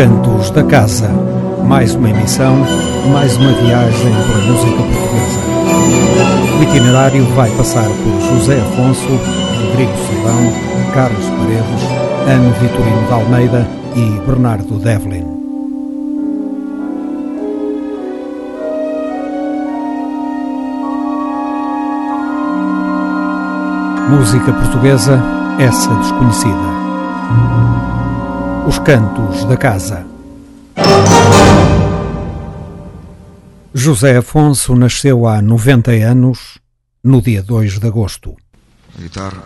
Cantos da Casa. Mais uma emissão, mais uma viagem pela música portuguesa. O itinerário vai passar por José Afonso, Rodrigo Silvão, Carlos Paredes, Ana Vitorino de Almeida e Bernardo Devlin. Música portuguesa, essa desconhecida. Os Cantos da Casa. José Afonso nasceu há 90 anos, no dia 2 de agosto. A guitarra,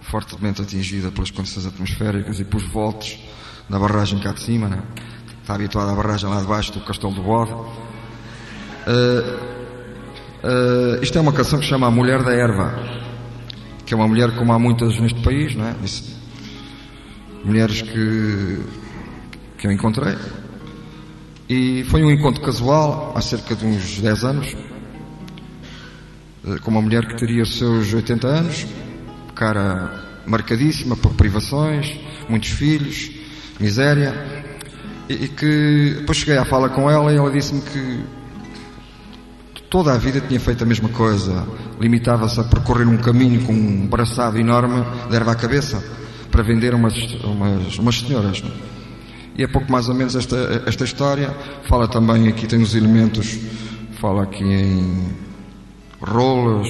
fortemente atingida pelas condições atmosféricas e pelos volts da barragem cá de cima, né? está habituada à barragem lá de baixo do Castelo do Bode. Uh, uh, isto é uma canção que se chama A Mulher da Erva, que é uma mulher como há muitas neste país, não é? Mulheres que, que eu encontrei. E foi um encontro casual, há cerca de uns 10 anos, eh, com uma mulher que teria os seus 80 anos, cara marcadíssima por privações, muitos filhos, miséria, e, e que depois cheguei à fala com ela e ela disse-me que toda a vida tinha feito a mesma coisa, limitava-se a percorrer um caminho com um braçado enorme de erva à cabeça para vender umas, umas, umas senhoras. E é pouco mais ou menos esta, esta história. Fala também, aqui tem os elementos, fala aqui em rolas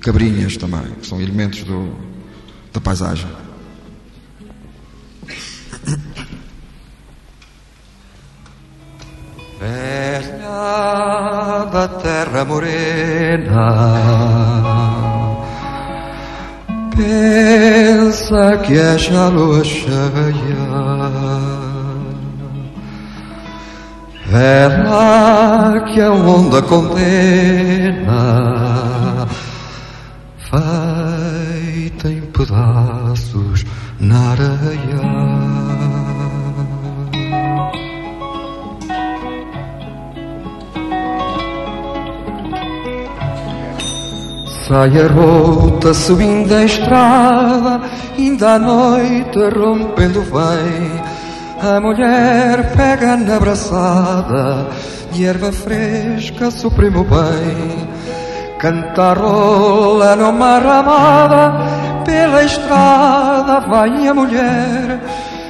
cabrinhas também, que são elementos do, da paisagem. Velha da terra morena pensa que é cheia. Vela que a onda condena, feita em pedaços na areia. Sai a rota subindo a estrada, ainda à noite rompendo vem. A mulher pega na abraçada, de erva fresca supremo bem. Cantarola numa ramada, pela estrada vai a mulher.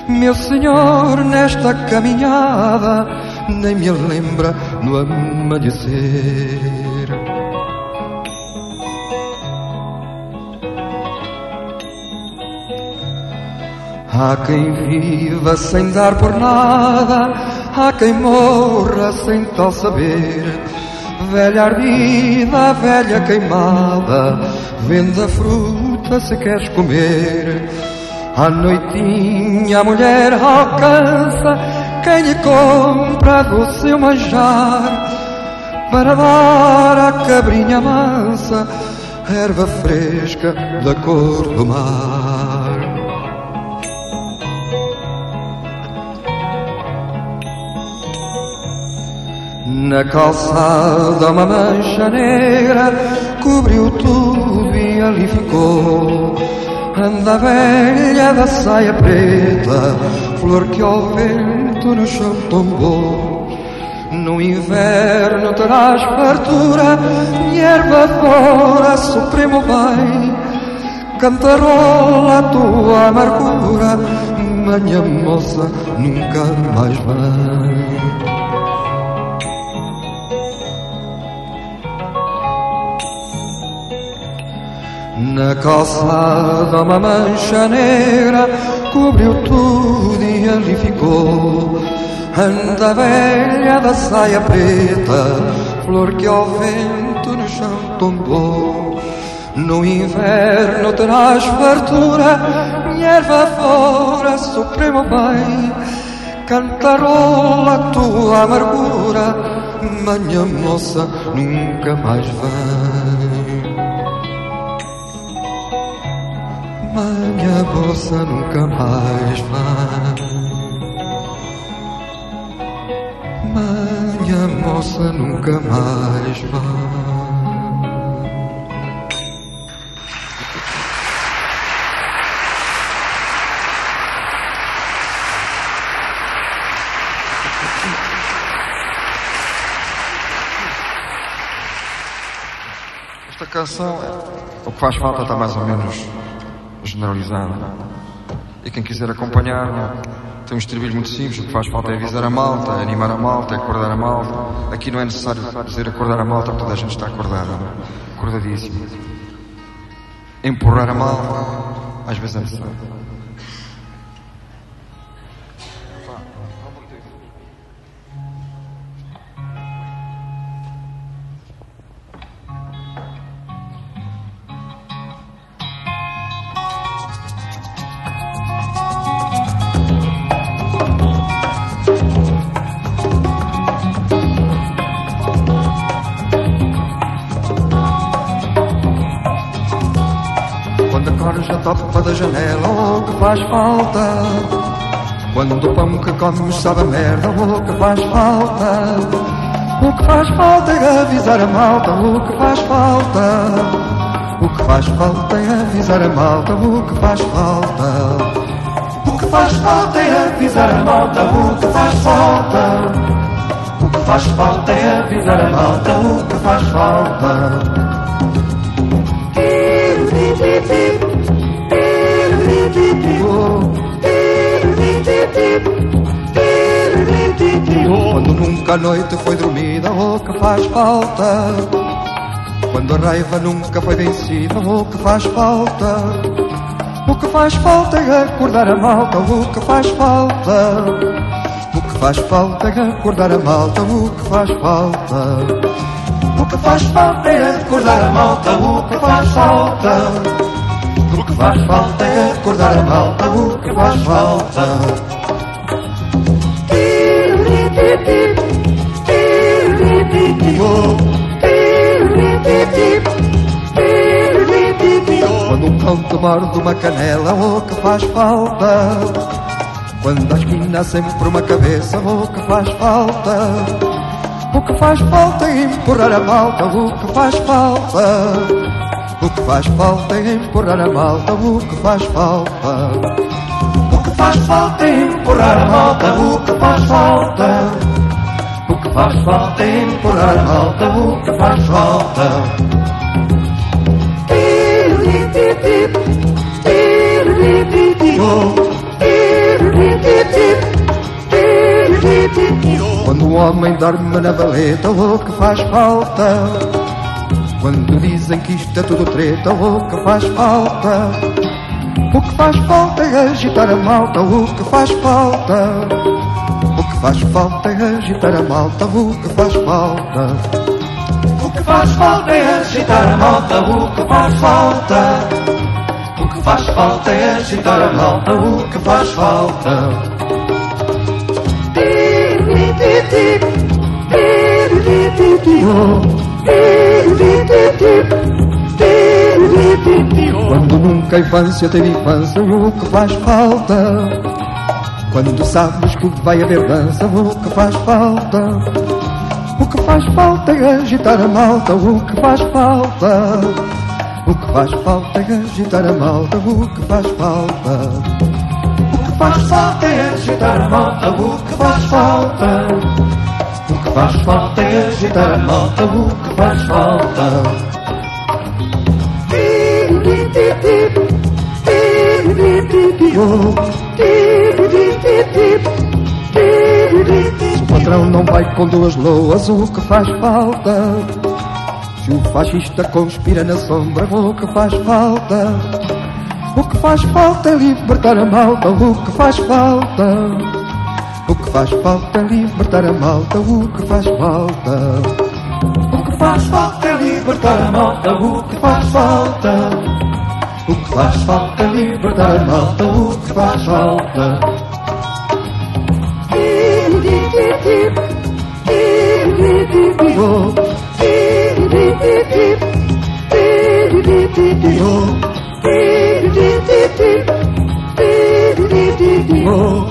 Meu senhor, nesta caminhada, nem me lembra no amanhecer. Há quem viva sem dar por nada, há quem morra sem tal saber. Velha ardida, velha queimada, vende a fruta se queres comer. À noitinha a mulher alcança quem lhe compra do seu manjar para dar à cabrinha mansa erva fresca da cor do mar. Na calçada uma mancha negra cobriu tudo e ali ficou. Anda velha da saia preta, flor que ao vento no chão tombou. No inverno terás fartura e erva fora, supremo bem. Cantarola a tua amargura, manhã moça nunca mais vem. Na calçada uma mancha negra cobriu tudo e ali ficou. Anda velha da saia preta, flor que ao vento no chão tombou. No inverno terás fartura, erva fora, supremo bem. Cantarola tua amargura, manhã moça nunca mais vem. Manha moça bolsa nunca mais vai. Manha moça nunca mais vai. Esta canção, é o que faz falta está mais ou menos generalizada. E quem quiser acompanhar, tem um estribilho muito simples. O que faz falta é avisar a malta, é animar a malta, é acordar a malta. Aqui não é necessário dizer acordar a malta, toda a gente está acordada, acordadíssima. Empurrar a malta, às vezes é necessário. Comes sabe a merda, o que faz falta. O que faz falta é avisar a malta, o que faz falta. O que faz falta é avisar a malta, o que faz falta. O que faz falta é avisar a malta, o que faz falta. O que faz falta é avisar a malta, o que faz falta. Quando nunca a noite foi dormida, o que faz falta? Quando a raiva nunca foi vencida, o que faz falta? O que faz falta é acordar a malta, o que faz falta? O que faz falta é acordar a malta, o que faz falta? O que faz falta é acordar a malta, o que faz falta? O que faz falta é acordar a malta, o que faz falta. Cão te morde uma canela, o que faz falta? Quando a esquina sempre uma cabeça, o que faz falta? O que faz falta é empurrar a malta, o que faz falta? O que faz falta é empurrar a malta, o que faz falta. O que faz falta é empurrar a malta, o que faz falta. O que faz falta é empurrar a malta, o que faz falta. Quando um homem dorme na valeta, o que faz falta? Quando dizem que isto é tudo treta, o que faz falta? O que faz falta é agitar a malta, o que faz falta? O que faz falta é agitar a malta, o que faz falta? O que faz falta é agitar a malta, o que faz falta? O que faz falta é agitar a malta, o que faz falta? Oh. Quando nunca a infância teve infância, o que faz falta? Quando sabes que vai haver dança, o que faz falta? O que faz falta é agitar a malta, o que faz falta? Faz falta é agitar a malta, o que faz falta? O que faz falta é agitar a malta, o que faz falta? O que faz falta é agitar a malta, o que faz falta. O patrão não vai com duas loas, o que faz falta? O fascista conspira na sombra, o que faz falta? O que faz falta é libertar a malta, o que faz falta? O que faz falta é libertar a malta, o que faz falta. O que faz falta é libertar a malta, o que faz falta. O que faz falta é libertar a malta, o que faz falta. Oh. Oh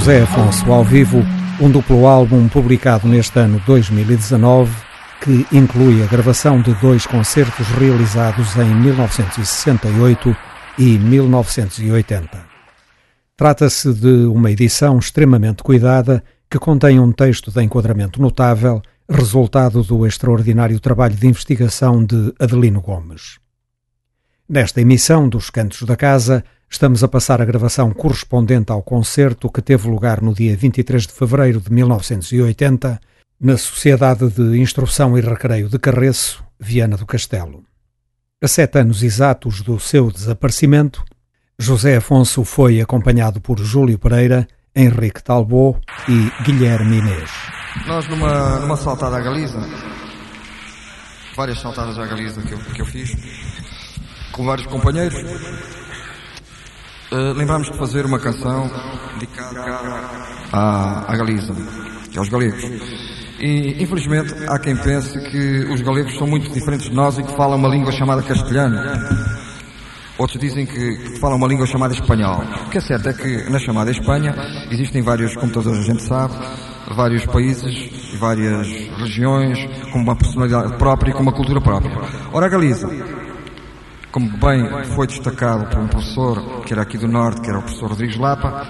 José Afonso ao vivo, um duplo álbum publicado neste ano 2019 que inclui a gravação de dois concertos realizados em 1968 e 1980. Trata-se de uma edição extremamente cuidada que contém um texto de enquadramento notável, resultado do extraordinário trabalho de investigação de Adelino Gomes. Nesta emissão dos Cantos da Casa, estamos a passar a gravação correspondente ao concerto que teve lugar no dia 23 de fevereiro de 1980, na Sociedade de Instrução e Recreio de Carreço, Viana do Castelo. A sete anos exatos do seu desaparecimento, José Afonso foi acompanhado por Júlio Pereira, Henrique Talbot e Guilherme Inês. Nós, numa, numa saltada à Galiza, várias saltadas à Galiza que eu, que eu fiz, com vários companheiros. Uh, lembrámos de fazer uma canção dedicada à, à Galiza, que aos galegos. E, infelizmente, há quem pense que os galegos são muito diferentes de nós e que falam uma língua chamada castelhano. Outros dizem que, que falam uma língua chamada espanhol. O que é certo é que na chamada Espanha existem vários computadores, a gente sabe, vários países, várias regiões, com uma personalidade própria e com uma cultura própria. Ora, a Galiza como bem foi destacado por um professor que era aqui do Norte, que era o professor Rodrigues Lapa,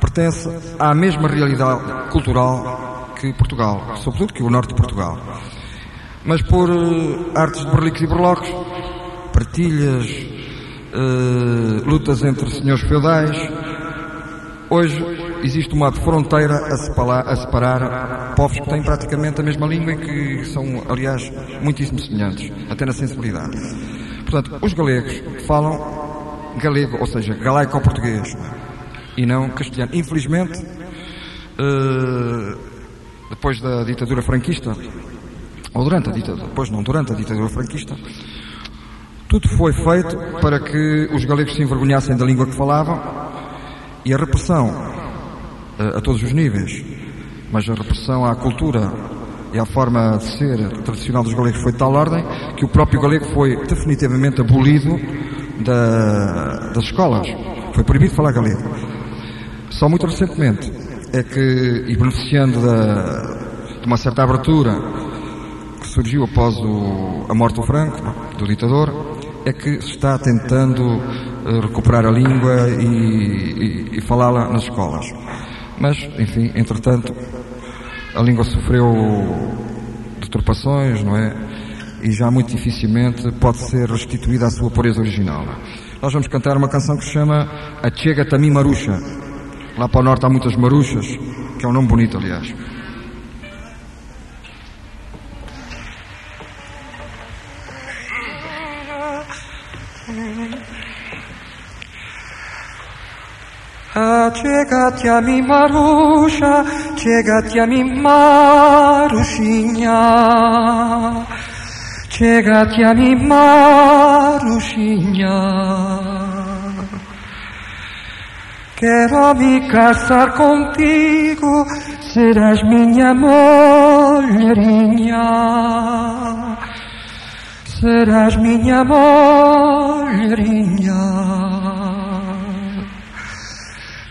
pertence à mesma realidade cultural que Portugal, sobretudo que o Norte de Portugal. Mas por uh, artes de berlicos e berlocos, partilhas, uh, lutas entre senhores feudais, hoje existe uma fronteira a separar, a separar povos que têm praticamente a mesma língua e que são, aliás, muitíssimo semelhantes, até na sensibilidade. Portanto, os galegos falam galego, ou seja, galaico-português, e não castelhano. Infelizmente, uh, depois da ditadura franquista, ou durante a ditadura, depois não, durante a ditadura franquista, tudo foi feito para que os galegos se envergonhassem da língua que falavam e a repressão uh, a todos os níveis, mas a repressão à cultura e a forma de ser tradicional dos galegos foi de tal ordem que o próprio galego foi definitivamente abolido da, das escolas. Foi proibido falar galego. Só muito recentemente é que, e beneficiando da, de uma certa abertura que surgiu após o, a morte do Franco, do ditador, é que se está tentando uh, recuperar a língua e, e, e falá-la nas escolas. Mas, enfim, entretanto, a língua sofreu deturpações, não é? E já muito dificilmente pode ser restituída à sua pureza original. Nós vamos cantar uma canção que se chama A Chega Tami Maruxa. Lá para o norte há muitas maruchas, que é um nome bonito, aliás. Ciegati a mi Marusza, ciegati a mi Marusinha, ciegati a mi Marusinha. Quero me casar contigo, serás minha mulherinha, serás minha mulherinha.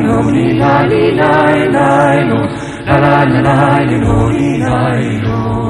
lo ni la ni la la no La la ni la ni lo ni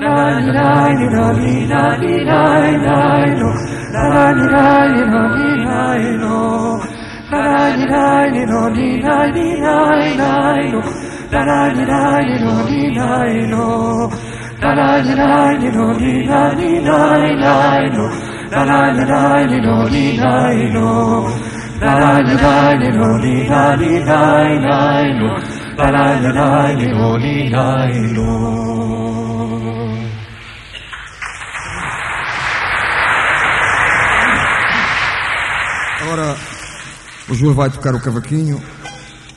lo ni la no Adeus estrela brilhante Companheirinha da lua Companheirinha da lua Muitas caras tenho visto, mas como a tua nenhuma. Mas como a tua nenhuma. La la li la li no li la li la la no. La la li la li no li la no. La la li la li no li la li la la no. La la li la li no li la no. Adeus, lobarinha triste, de espaldas te vou mirando, Descalzas te voy mirando. No sé qué me queda dentro, que me despido llorando, que me despido llorando. Agora o Júlio vai tocar o cavaquinho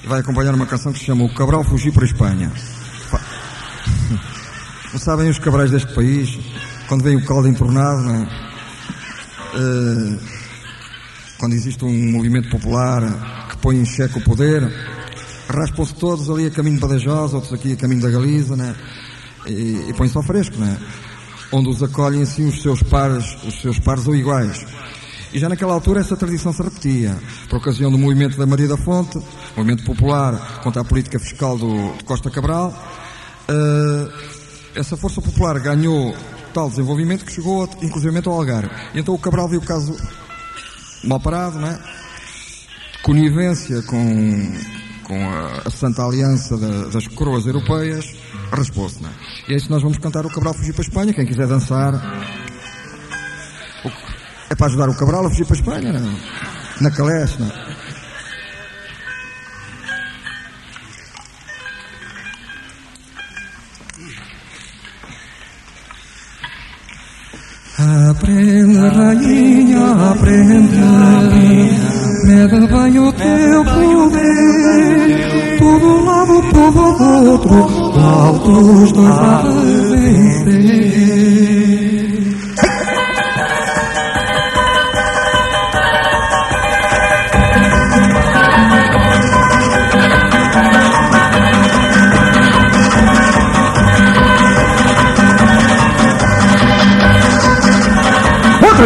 e vai acompanhar uma canção que se chama O Cabral Fugir para a Espanha. Não sabem os cabrais deste país, quando vem o caldo entornado, é? Eh, quando existe um movimento popular que põe em xeque o poder, raspam-se todos ali a caminho de Badajoz, outros aqui a caminho da Galiza, né? E, e põem-se ao fresco, né? Onde os acolhem assim os seus pares, os seus pares ou iguais. E já naquela altura essa tradição se repetia, por ocasião do movimento da Maria da Fonte, movimento popular contra a política fiscal do, Costa Cabral. eh, essa força popular ganhou tal desenvolvimento que chegou inclusive ao Algarve. E então o Cabral viu o caso mal parado, não é? Conivência com, com a, a Santa Aliança da- das coroas europeias, raspou-se, não é? E é isso que nós vamos cantar o Cabral fugir para a Espanha, quem quiser dançar. É para ajudar o Cabral a fugir para a Espanha, não? Na Caleche, não? Aprende, rainha, aprende, mede bem o teu poder, todo lado, todo outro, altos dois há de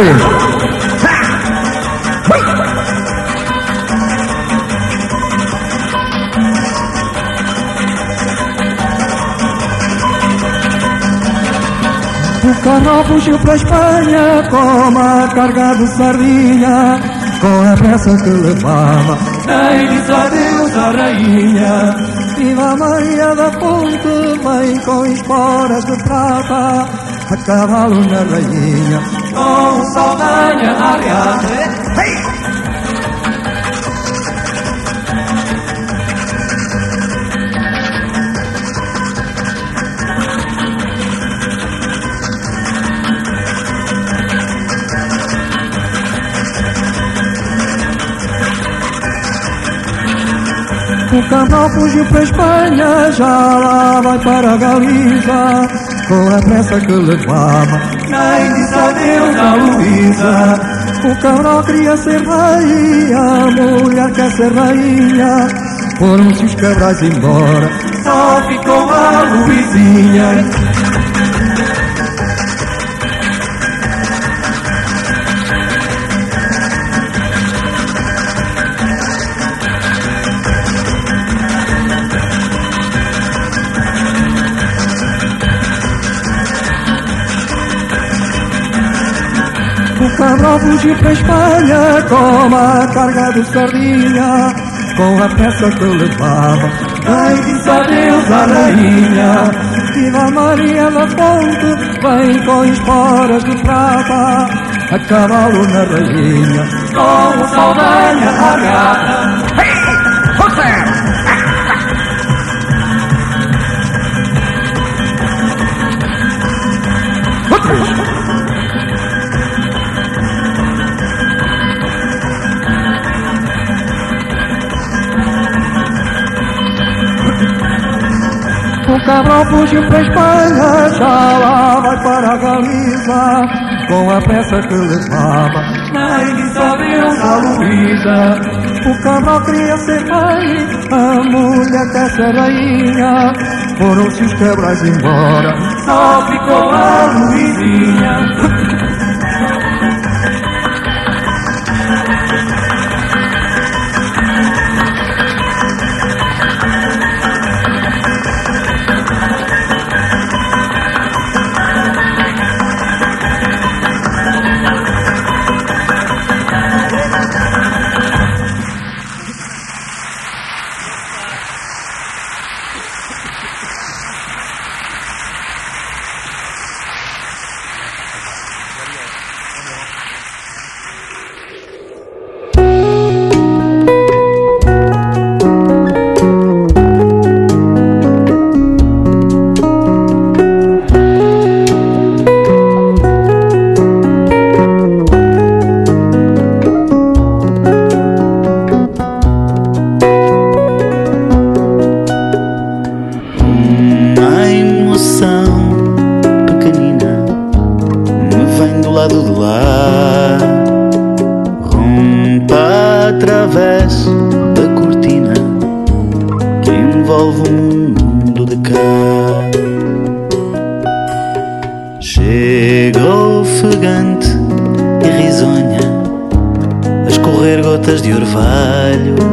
O carro fugiu para a Espanha com uma carga de sardinha, com a pressa que levava. Nem disse adeus à rainha. Viva Maria da Ponte, vem com esporas de prata, a cavalo na rainha, com saudanha arreada. O cabral fugiu para a Espanha, já lá vai para a Galiza, com a pressa que levava. Adeus a Luísa. O cabral queria ser rei, a mulher quer ser rainha. Foram-se os cabrais embora, só ficou a Luizinha. Cabral fugiu para a Espanha com a carga de sardinha, com a peça que levava. Vem disse adeus à rainha, viva Maria da Fonte, vem com esporas de prata, a cavalo na rainha, com o saldanha largada. O Cabral fugiu pra Espanha, já lá vai para a Galiza, com a peça que levava na Isabel da Luísa. O Cabral queria ser pai, a mulher dessa rainha, foram-se os quebras embora, só ficou a Luizinha. novo mundo de cá. Chega ofegante e risonha a escorrer gotas de orvalho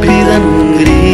vida en gris.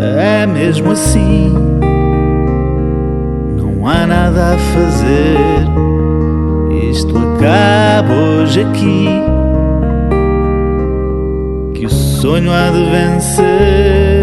É mesmo assim, não há nada a fazer. Isto acaba hoje aqui. Que o sonho há de vencer.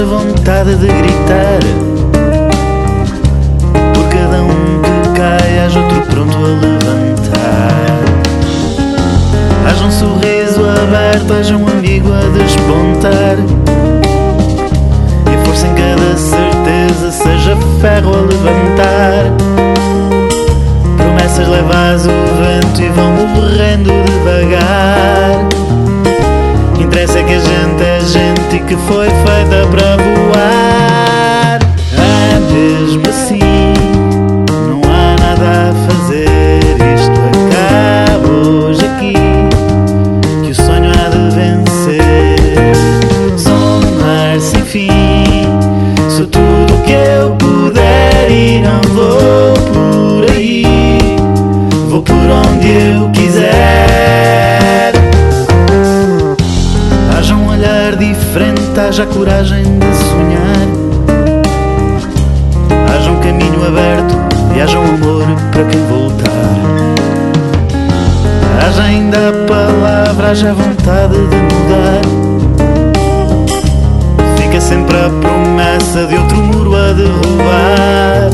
a vontade de gritar. Por cada um que cai Haja outro pronto a levantar. Haja um sorriso aberto Haja um amigo a despontar. E a força em cada certeza Seja ferro a levantar. Promessas levas o vento E vão morrendo devagar. Interessa que a gente é gente que foi feita para voar. Haja coragem de sonhar. Haja um caminho aberto e haja um amor para quem voltar. Haja ainda a palavra, haja vontade de mudar. Fica sempre a promessa de outro muro a derrubar.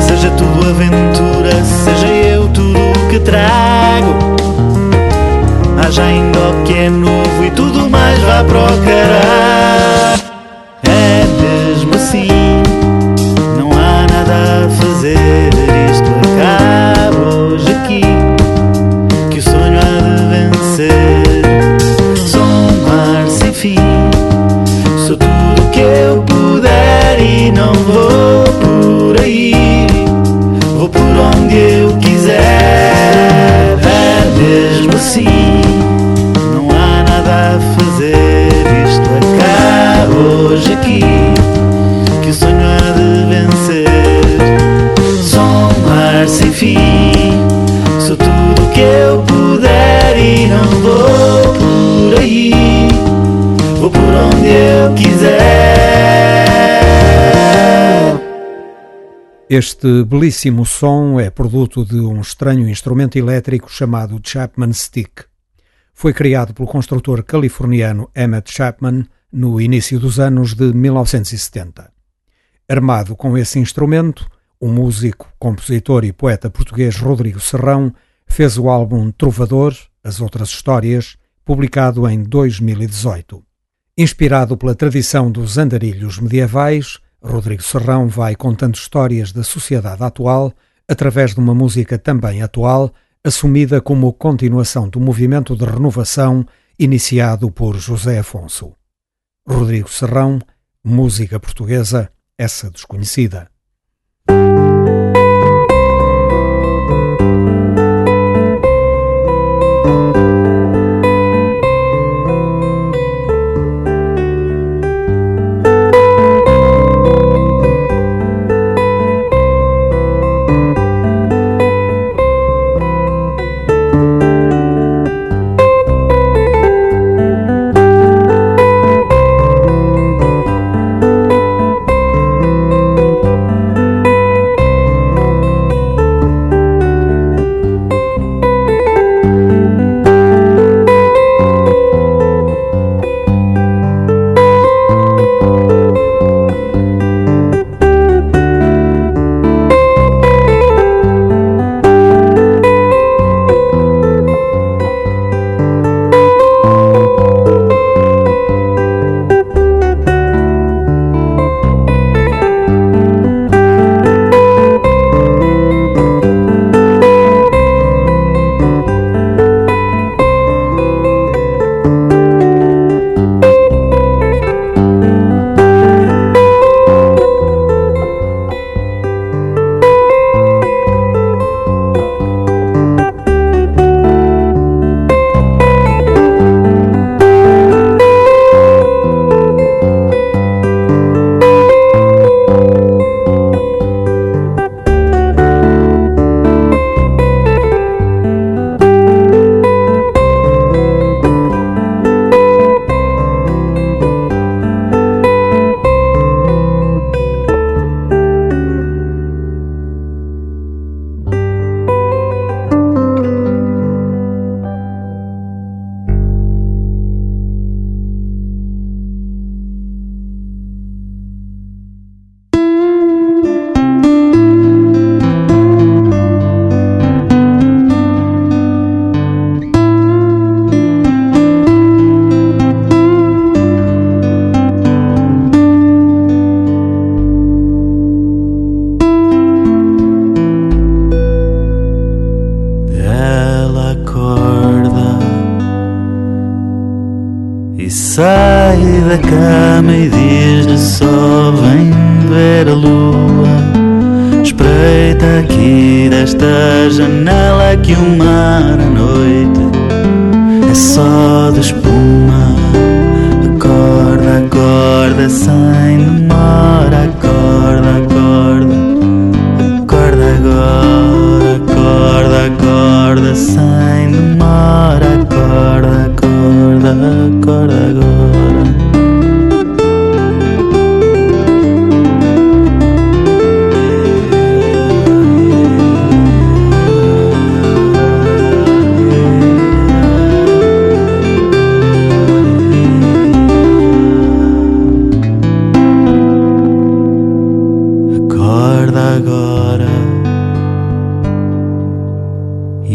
Seja tudo aventura, seja eu tudo o que trago. Ainda o que é novo e tudo mais vá caralho. Este belíssimo som é produto de um estranho instrumento elétrico chamado Chapman Stick. Foi criado pelo construtor californiano Emmett Chapman no início dos anos de 1970. Armado com esse instrumento, o músico, compositor e poeta português Rodrigo Serrão fez o álbum Trovador, As Outras Histórias, publicado em 2018. Inspirado pela tradição dos andarilhos medievais, Rodrigo Serrão vai contando histórias da sociedade atual através de uma música também atual, assumida como continuação do movimento de renovação iniciado por José Afonso. Rodrigo Serrão, música portuguesa, essa desconhecida.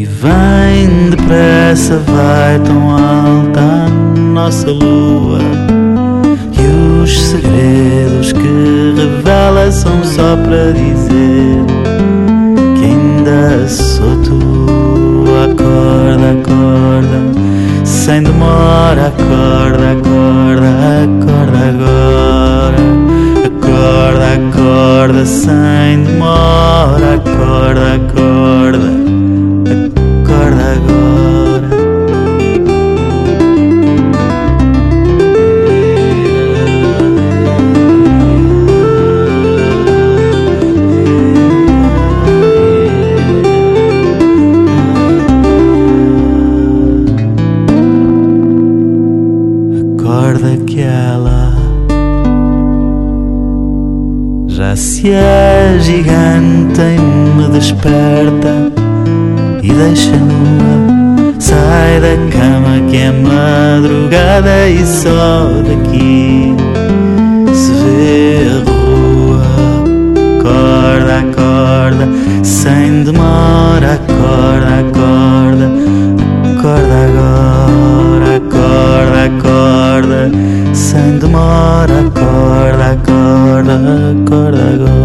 E vem depressa, vai tão alta a nossa lua. E os segredos que revela são só para dizer que ainda sou tu. Acorda, acorda, sem demora, acorda, acorda, acorda agora. Acorda, acorda, sem demora, acorda, acorda. Se a gigante me desperta e deixa nua. Sai da cama que é madrugada e só daqui se vê a rua. Acorda, acorda, sem demora, acorda, acorda, acorda agora, acorda, acorda, sem demora, acorda, acorda, acorda agora.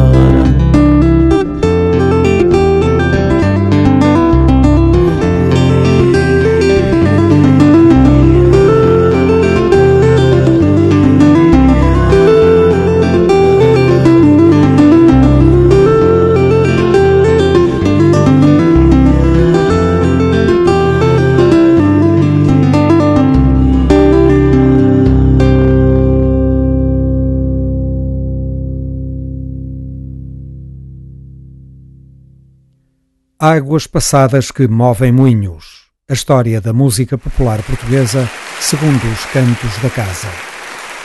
Águas passadas que movem moinhos. A história da música popular portuguesa segundo os cantos da casa.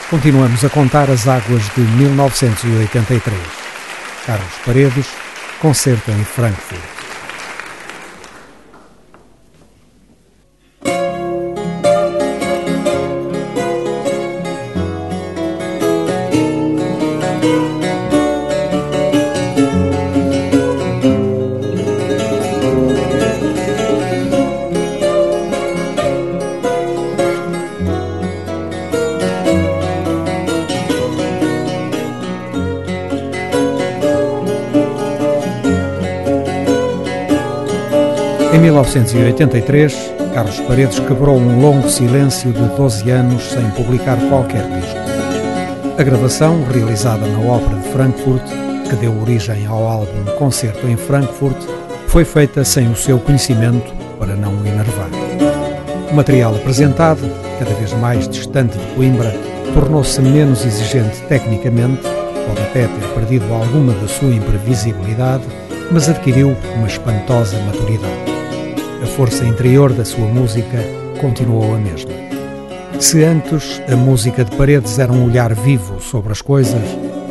Continuamos a contar as águas de 1983. Carlos Paredes, concerto em Frankfurt. 1983, Carlos Paredes quebrou um longo silêncio de 12 anos sem publicar qualquer disco. A gravação, realizada na Ópera de Frankfurt, que deu origem ao álbum Concerto em Frankfurt, foi feita sem o seu conhecimento para não o enervar. O material apresentado, cada vez mais distante de Coimbra, tornou-se menos exigente tecnicamente, pode até ter perdido alguma da sua imprevisibilidade, mas adquiriu uma espantosa maturidade força interior da sua música continuou a mesma. Se antes a música de Paredes era um olhar vivo sobre as coisas,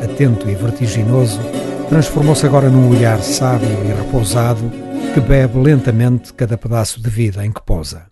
atento e vertiginoso, transformou-se agora num olhar sábio e repousado que bebe lentamente cada pedaço de vida em que pousa.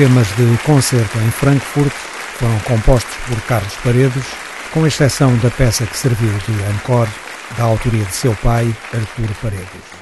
Temas de concerto em Frankfurt foram compostos por Carlos Paredes, com exceção da peça que serviu de encore, da autoria de seu pai, Artur Paredes.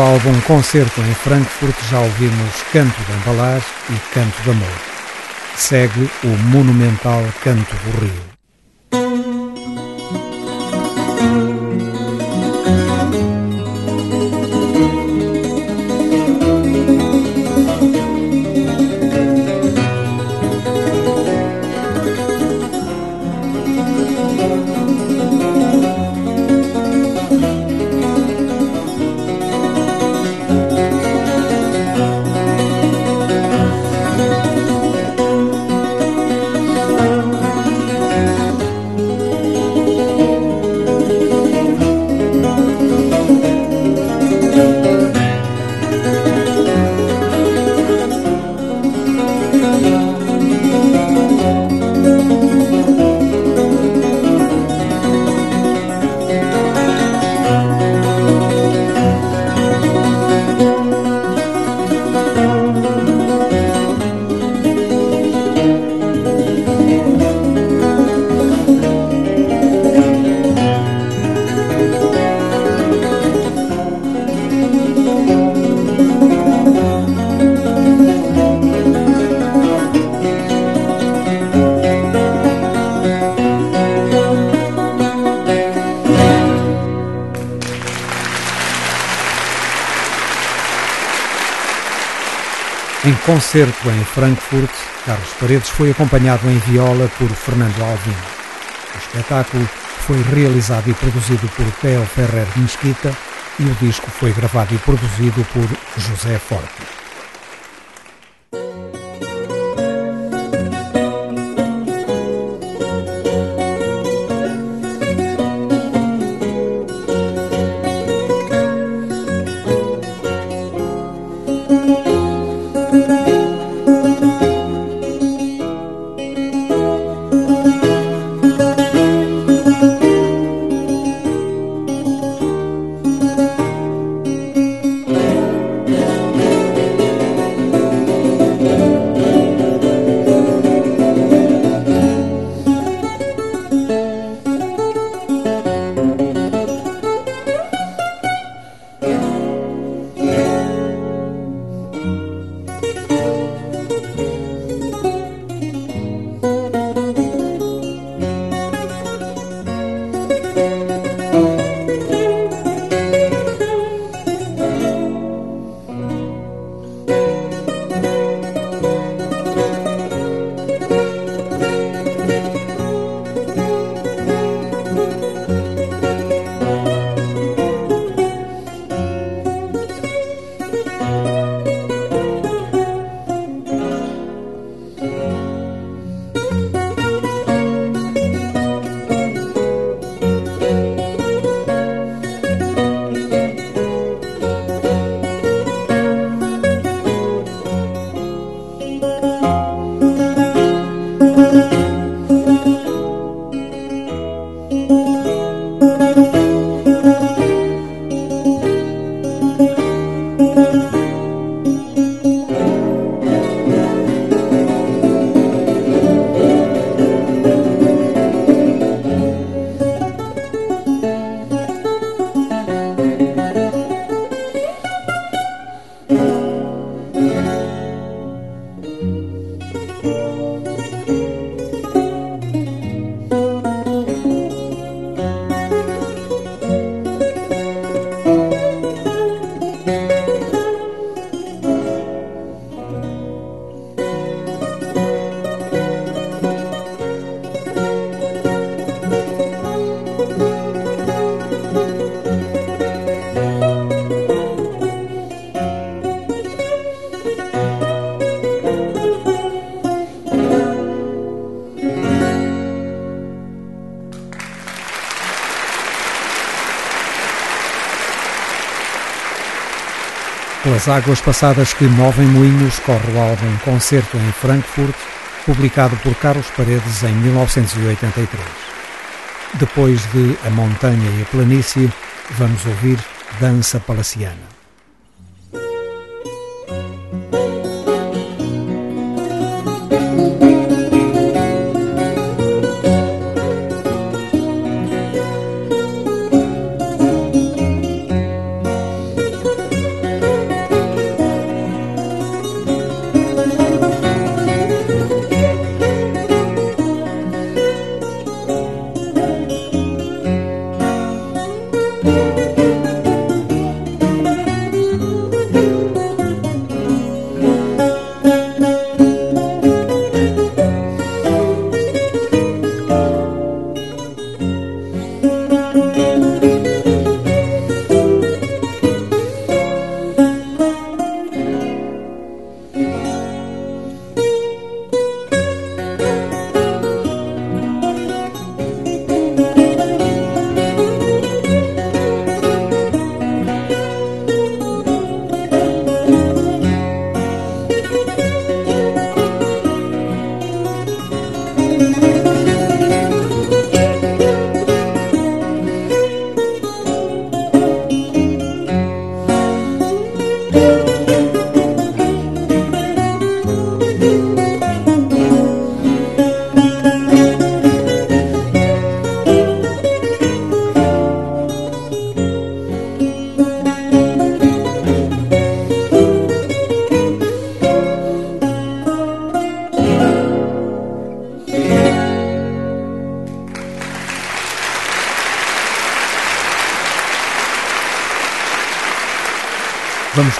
Álbum Concerto em Frankfurt já ouvimos Canto de Embalar e Canto de Amor. Segue o monumental Canto do Rio. Concerto em Frankfurt, Carlos Paredes foi acompanhado em viola por Fernando Alvim. O espetáculo foi realizado e produzido por Theo Ferrer Mesquita e o disco foi gravado e produzido por José Forte. Pelas águas passadas que movem moinhos, corre o álbum Concerto em Frankfurt, publicado por Carlos Paredes em 1983. Depois de A Montanha e a Planície, vamos ouvir Dança Palaciana.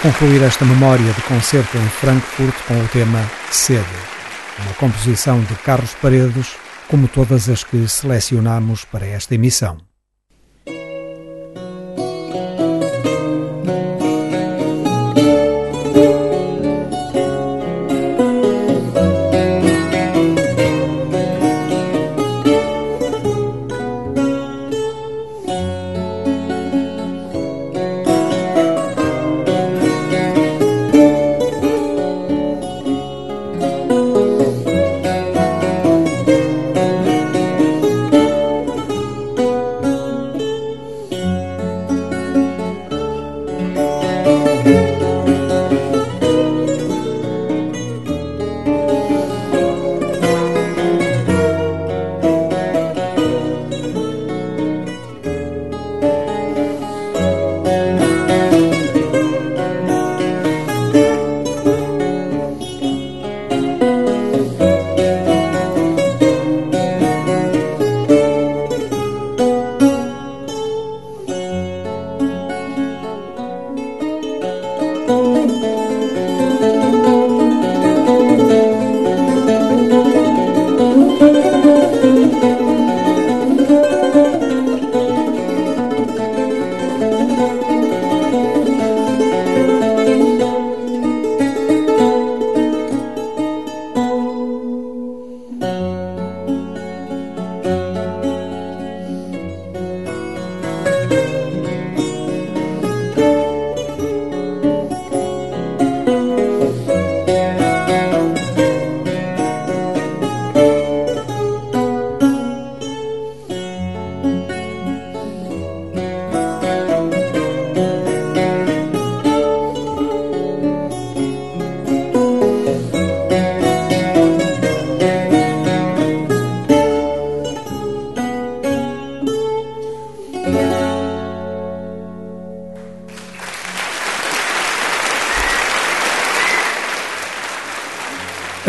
Concluir esta memória de concerto em Frankfurt com o tema Sede, uma composição de Carlos Paredes, como todas as que selecionamos para esta emissão.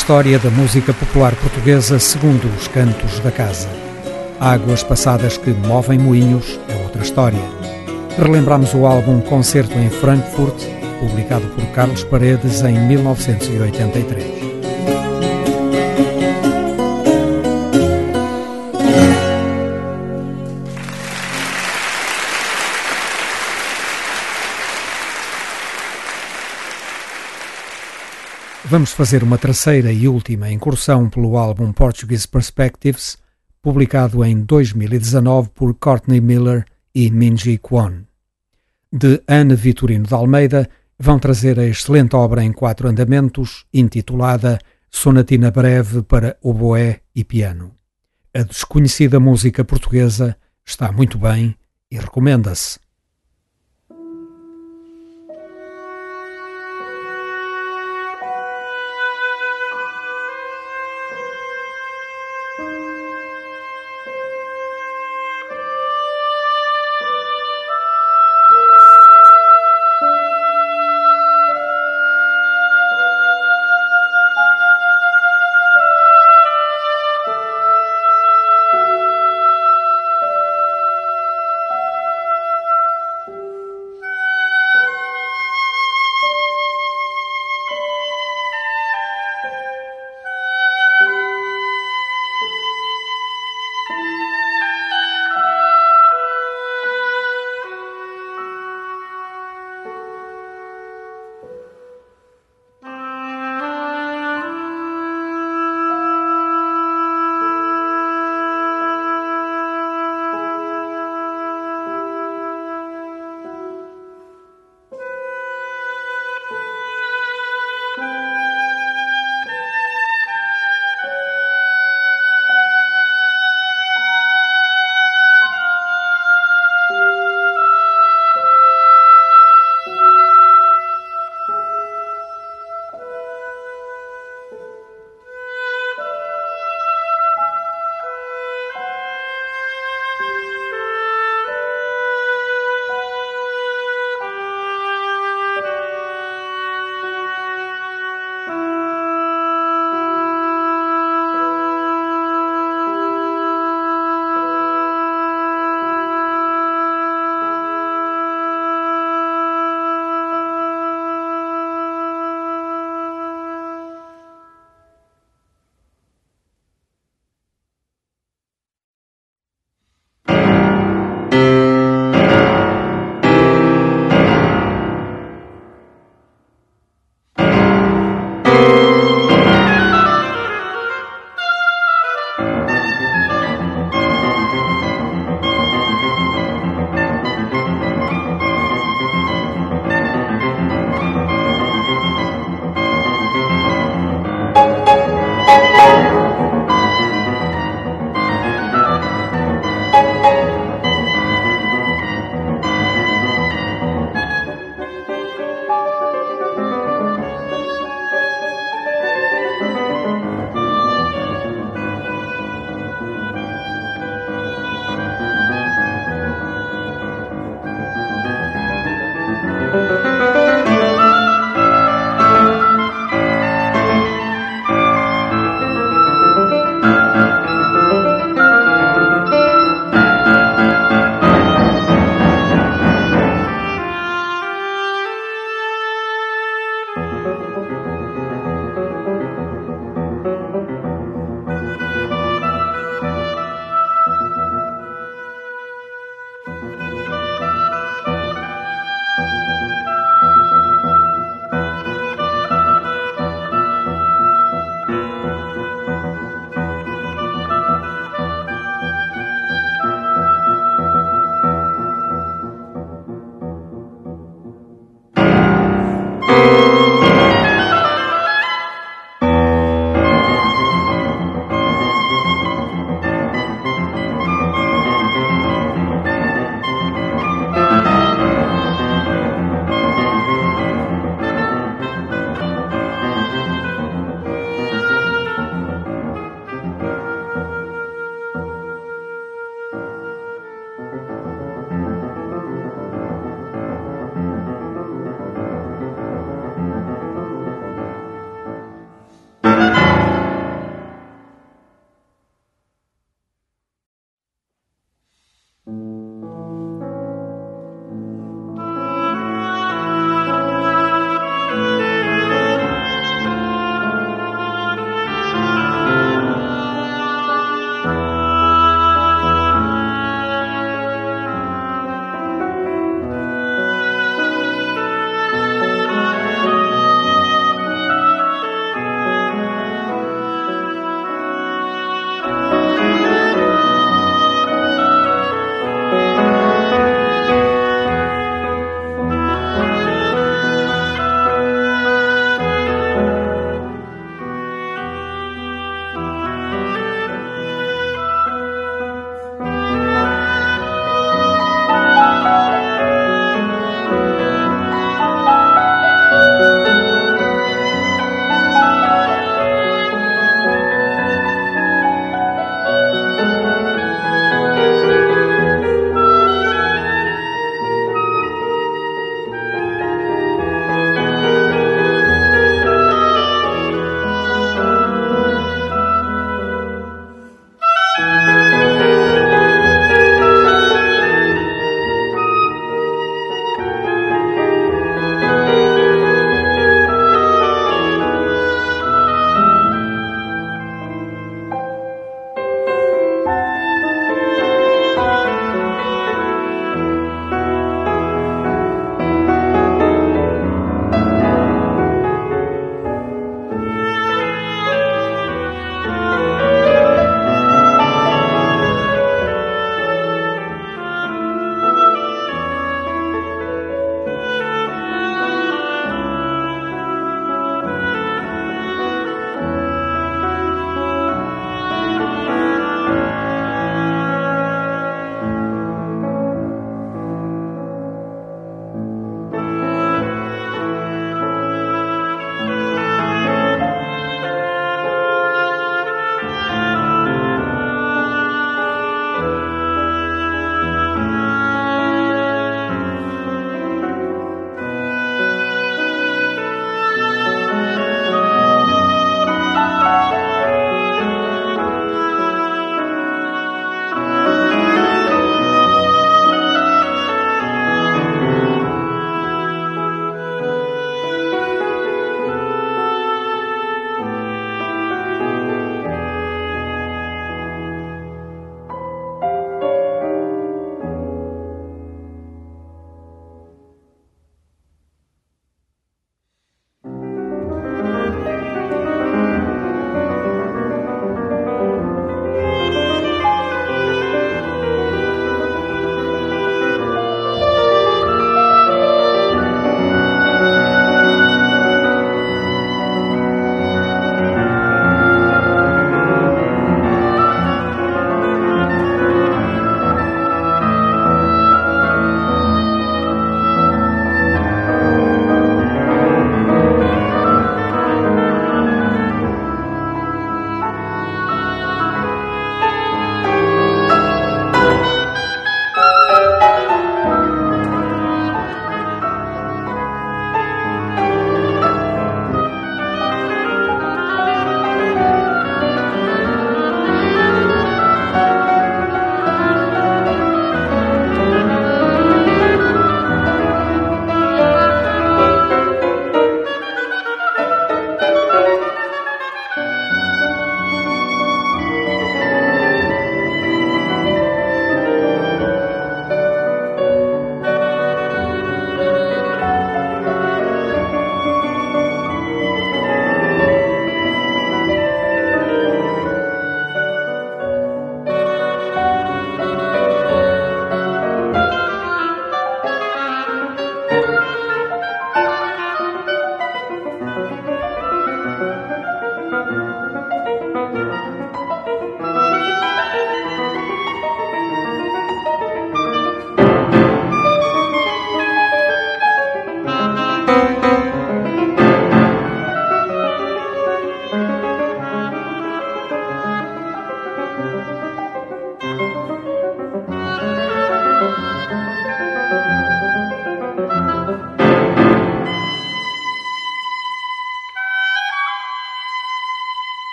História da música popular portuguesa segundo os cantos da casa. Águas passadas que movem moinhos é outra história. Relembramos o álbum Concerto em Frankfurt, publicado por Carlos Paredes em 1983. Vamos fazer uma terceira e última incursão pelo álbum Portuguese Perspectives, publicado em 2019 por Courtney Miller e Minji Kwon. De Ana Vitorino de Almeida, vão trazer a excelente obra em quatro andamentos, intitulada Sonatina Breve para Oboé e Piano. A desconhecida música portuguesa está muito bem e recomenda-se.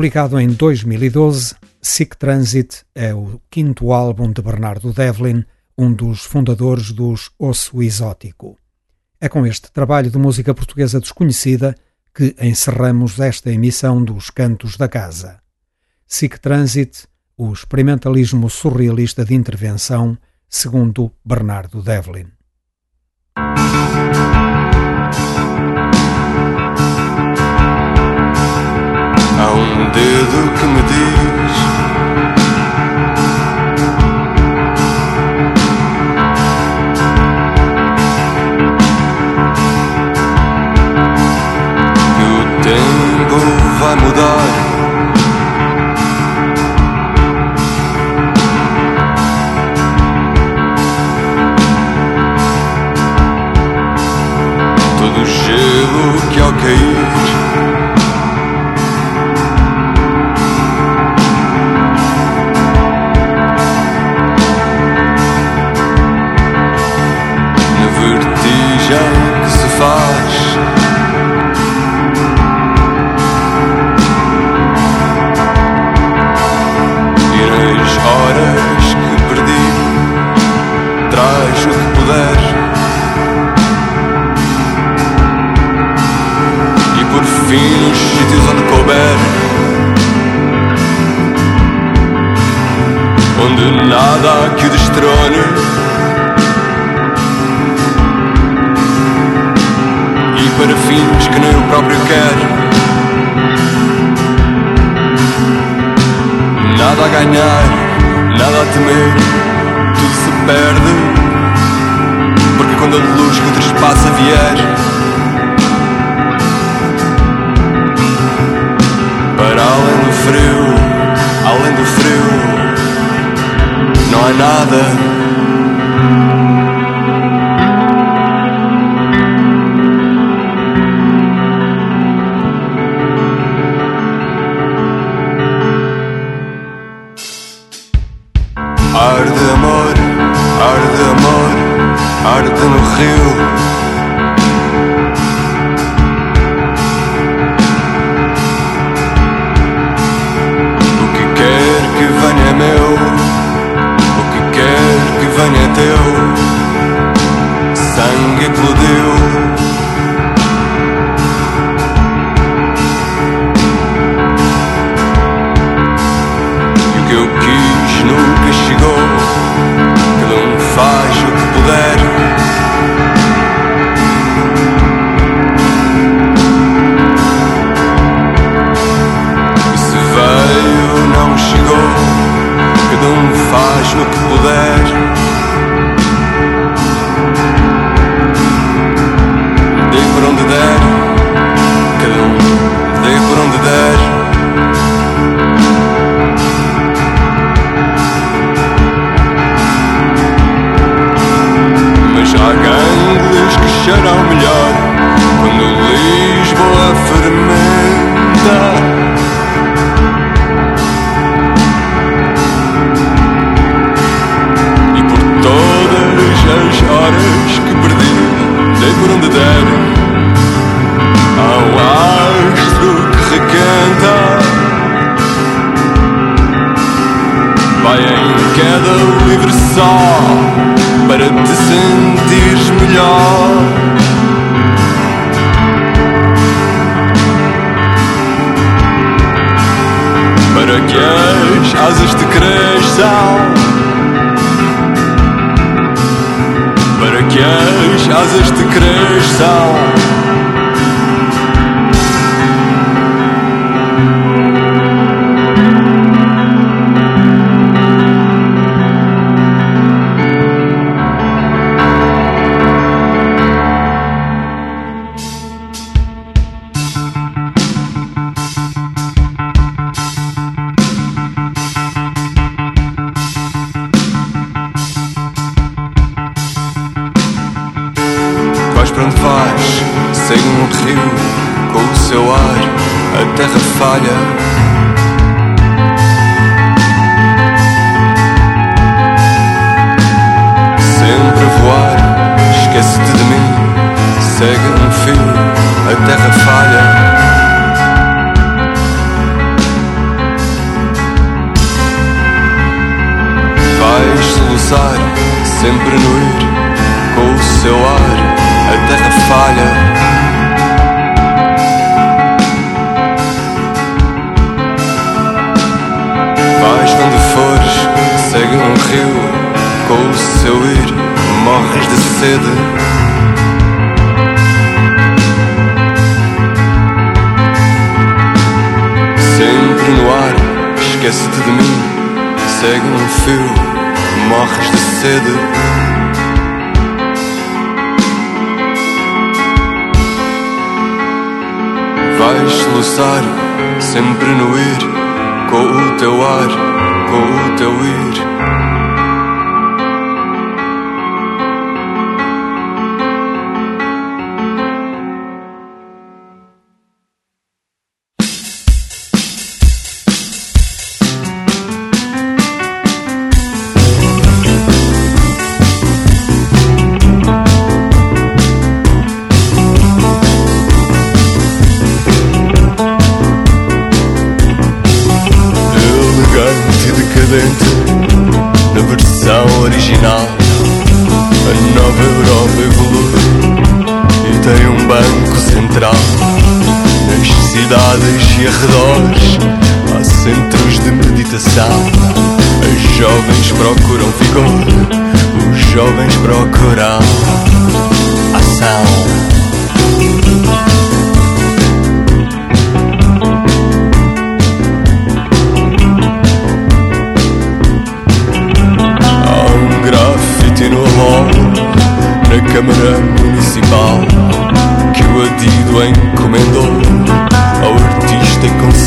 Publicado em 2012, Sick Transit é o quinto álbum de Bernardo Devlin, um dos fundadores dos Osso Exótico. É com este trabalho de música portuguesa desconhecida que encerramos esta emissão dos Cantos da Casa. Sick Transit, o experimentalismo surrealista de intervenção, segundo Bernardo Devlin. Um dedo que me diz sede. Sempre no ar, esquece-te de mim, segue um fio, morres de sede. Vais soluçar, sempre no ir, com o teu ar, com o teu ir.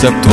Santo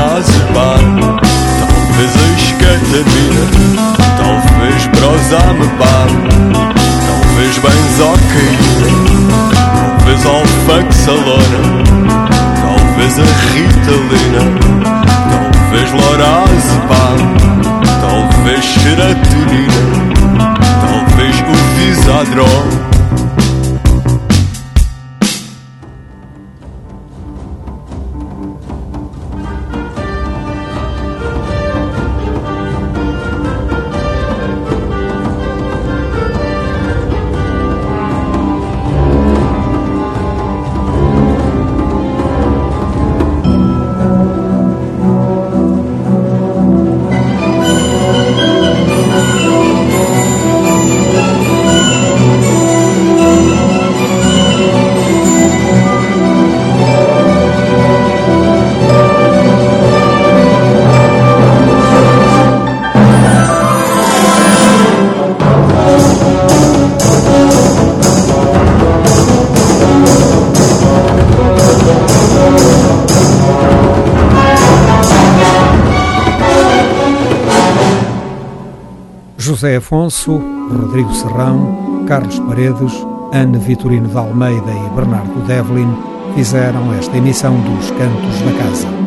Talvez a cataminas Talvez prosa me pare Talvez benzocaína Talvez alfaxalona Talvez a ritalina Talvez lorazepam Talvez xeratonina Talvez o visadron José Afonso, Rodrigo Serrão, Carlos Paredes, Ana Vitorino de Almeida e Bernardo Devlin fizeram esta emissão dos Cantos da Casa.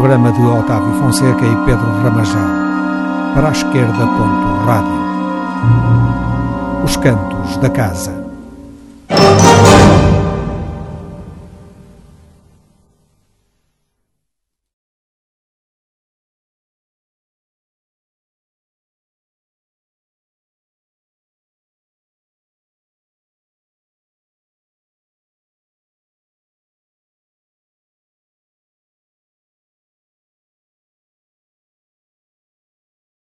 Programa de Otávio Fonseca e Pedro Ramajal. Para a esquerda, ponto rádio. Os cantos da casa.